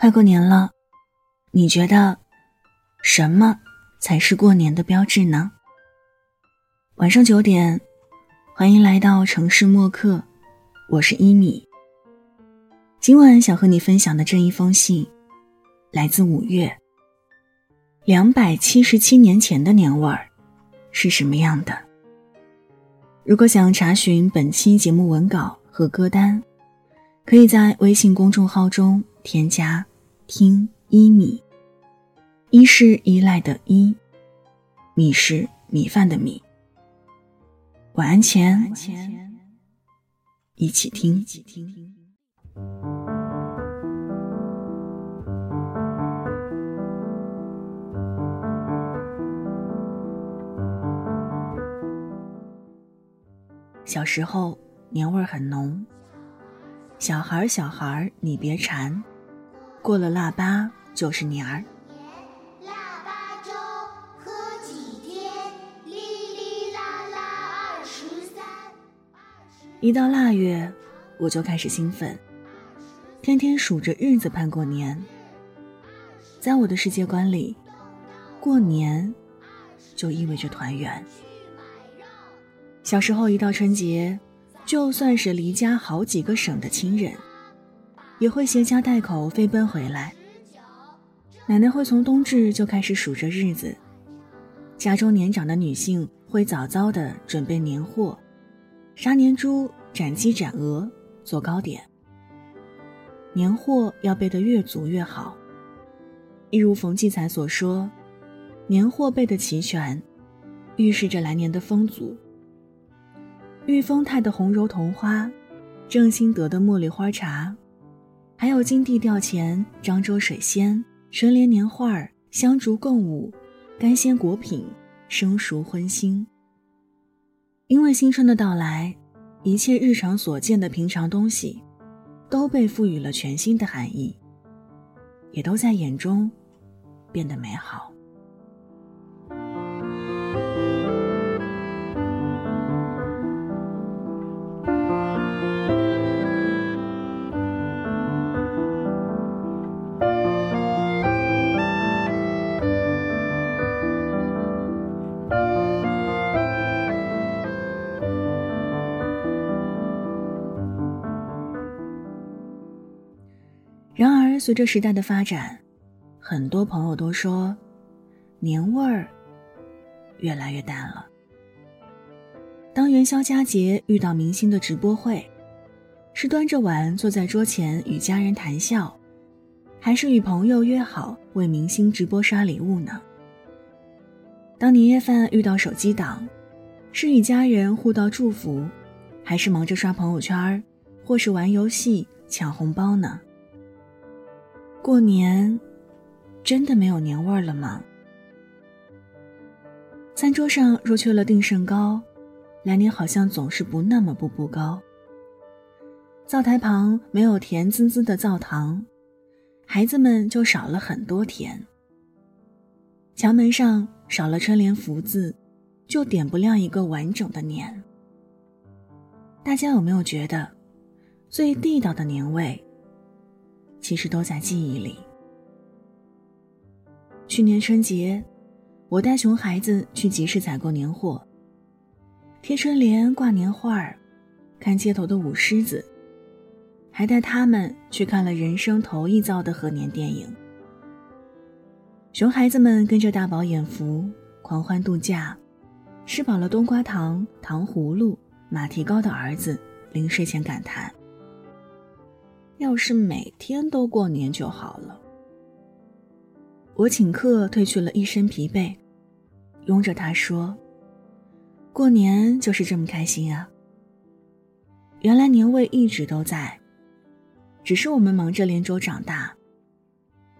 快过年了，你觉得什么才是过年的标志呢？晚上九点，欢迎来到城市默客，我是一米。今晚想和你分享的这一封信，来自五月。两百七十七年前的年味儿是什么样的？如果想查询本期节目文稿和歌单，可以在微信公众号中添加“听一米”，一是依赖的依，米是米饭的米。晚安前，一起听。小时候，年味儿很浓。小孩儿，小孩儿，你别馋，过了腊八就是年儿。腊八粥喝几天，一到腊月，我就开始兴奋，天天数着日子盼过年。在我的世界观里，过年就意味着团圆。小时候一到春节，就算是离家好几个省的亲人，也会携家带口飞奔回来。奶奶会从冬至就开始数着日子，家中年长的女性会早早的准备年货，杀年猪、斩鸡、斩鹅，做糕点。年货要备得越足越好，一如冯骥才所说：“年货备得齐全，预示着来年的丰足。”玉丰泰的红柔桐花，正兴德的茉莉花茶，还有金地吊钱、漳州水仙、春联年画、香烛供物、干鲜果品、生熟荤腥。因为新春的到来，一切日常所见的平常东西，都被赋予了全新的含义，也都在眼中变得美好。随着时代的发展，很多朋友都说，年味儿越来越淡了。当元宵佳节遇到明星的直播会，是端着碗坐在桌前与家人谈笑，还是与朋友约好为明星直播刷礼物呢？当年夜饭遇到手机党，是与家人互道祝福，还是忙着刷朋友圈，或是玩游戏抢红包呢？过年，真的没有年味儿了吗？餐桌上若缺了定胜糕，来年好像总是不那么步步高。灶台旁没有甜滋滋的灶糖，孩子们就少了很多甜。墙门上少了春联福字，就点不亮一个完整的年。大家有没有觉得，最地道的年味？其实都在记忆里。去年春节，我带熊孩子去集市采购年货，贴春联、挂年画儿，看街头的舞狮子，还带他们去看了人生头一遭的贺年电影。熊孩子们跟着大饱眼福，狂欢度假，吃饱了冬瓜糖、糖葫芦、马蹄糕的儿子，临睡前感叹。要是每天都过年就好了。我请客，褪去了一身疲惫，拥着他说：“过年就是这么开心啊！”原来年味一直都在，只是我们忙着连轴长大，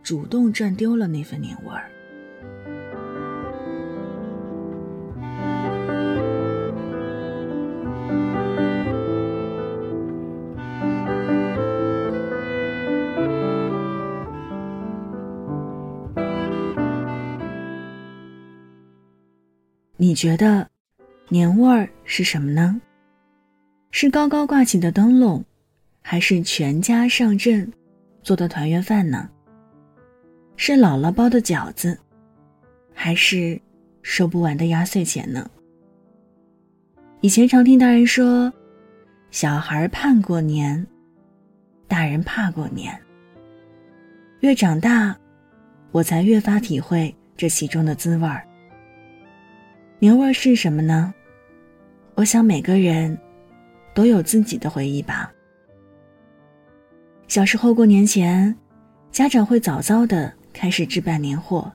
主动赚丢了那份年味儿。你觉得年味儿是什么呢？是高高挂起的灯笼，还是全家上阵做的团圆饭呢？是姥姥包的饺子，还是收不完的压岁钱呢？以前常听大人说，小孩盼过年，大人怕过年。越长大，我才越发体会这其中的滋味儿。年味儿是什么呢？我想每个人都有自己的回忆吧。小时候过年前，家长会早早的开始置办年货，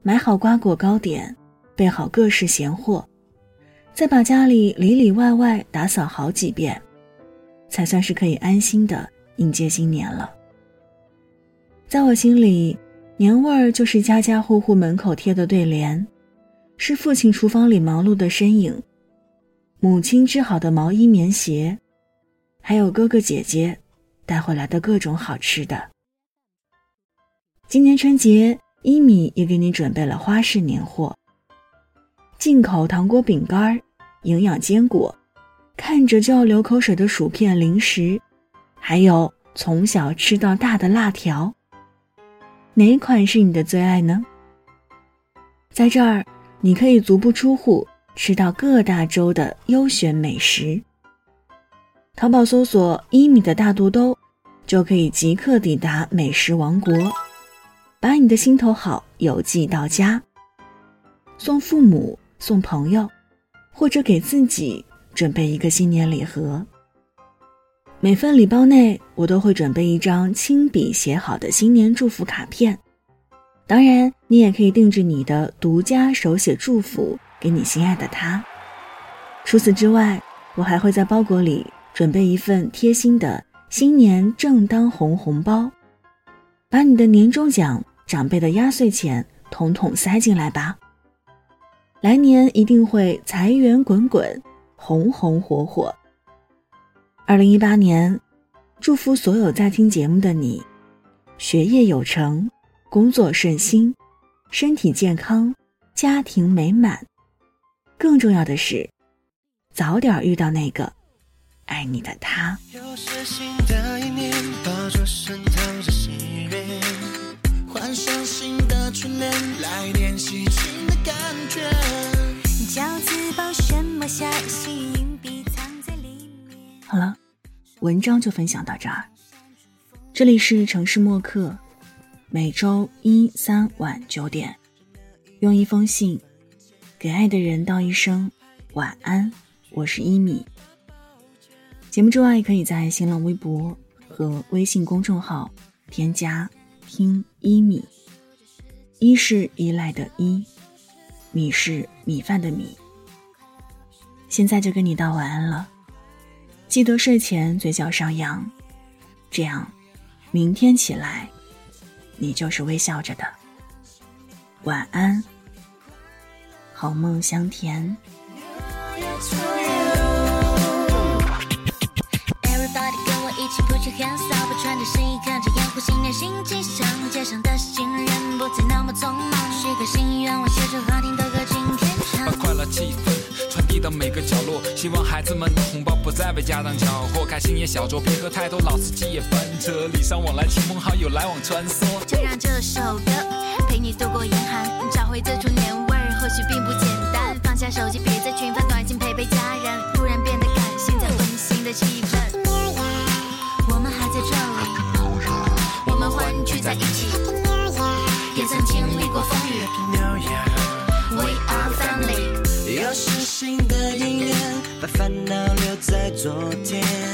买好瓜果糕点，备好各式闲货，再把家里里里外外打扫好几遍，才算是可以安心的迎接新年了。在我心里，年味儿就是家家户户门口贴的对联，是父亲厨房里忙碌的身影，母亲织好的毛衣棉鞋，还有哥哥姐姐带回来的各种好吃的。今年春节，一米也给你准备了花式年货，进口糖果、饼干、营养坚果，看着就要流口水的薯片、零食，还有从小吃到大的辣条。哪款是你的最爱呢？在这儿，你可以足不出户吃到各大洲的优选美食。淘宝搜索“一米的大肚兜”，就可以即刻抵达美食王国，把你的心头好邮寄到家，送父母、送朋友，或者给自己准备一个新年礼盒。每份礼包内，我都会准备一张亲笔写好的新年祝福卡片。当然，你也可以定制你的独家手写祝福给你心爱的他。除此之外，我还会在包裹里准备一份贴心的新年正当红红包，把你的年终奖、长辈的压岁钱统统塞进来吧。来年一定会财源滚滚，红红火火。二零一八年，祝福所有在听节目的你，学业有成，工作顺心，身体健康，家庭美满。更重要的是，早点遇到那个爱你的他。又是新的一年，到处渗透着喜悦，幻想新的春天，来点喜庆的感觉。饺子包什么馅儿？心必藏在里面。好了，文章就分享到这儿。这里是城市默客，每周一、三晚九点，用一封信给爱的人道一声晚安。我是一米。节目之外，可以在新浪微博和微信公众号添加“听一米”，一是依赖的依，米是米饭的米。现在就跟你道晚安了。记得睡前嘴角上扬，这样，明天起来，你就是微笑着的。晚安，好梦香甜。Everybody 跟我一起 put your hands up，穿着新衣，看着烟火，新年新气象。街上的行人不再那么匆忙，许个心愿，我写首好听的歌，今天唱把。快乐气氛每个角落，希望孩子们的红包不再被家长缴获，开心也小酌，别喝太多，老司机也翻车，礼尚往来，亲朋好友来往穿梭。就让这首歌陪你度过严寒，找回最初年味儿，或许并不简单。放下手机，别再群发短信，陪陪家人，突然变得感性，在温馨的气氛。我们还在这里，我们欢聚在一起，昨天。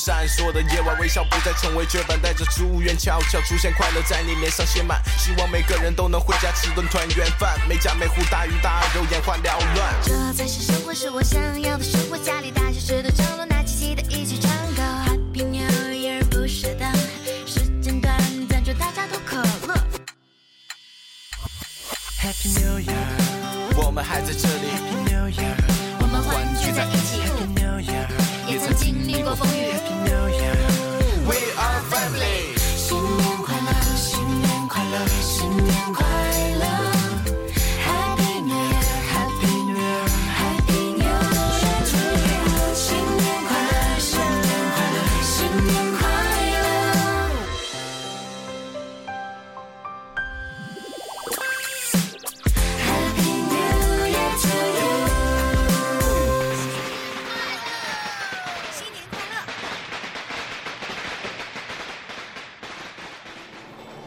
闪烁的夜晚，微笑不再成为绝版，带着祝愿悄悄出现，快乐在你脸上写满。希望每个人都能回家吃顿团圆饭，每家每户大鱼大肉，眼花缭乱。这才是生活，是我想要的生活。家里大小事都张罗，那起齐的一起唱歌。Happy New Year，不舍得，时间短暂，祝大家都快乐。Happy New Year，我们还在这里。Happy New Year，我们欢聚在一起。Happy New Year，也曾经历过风雨。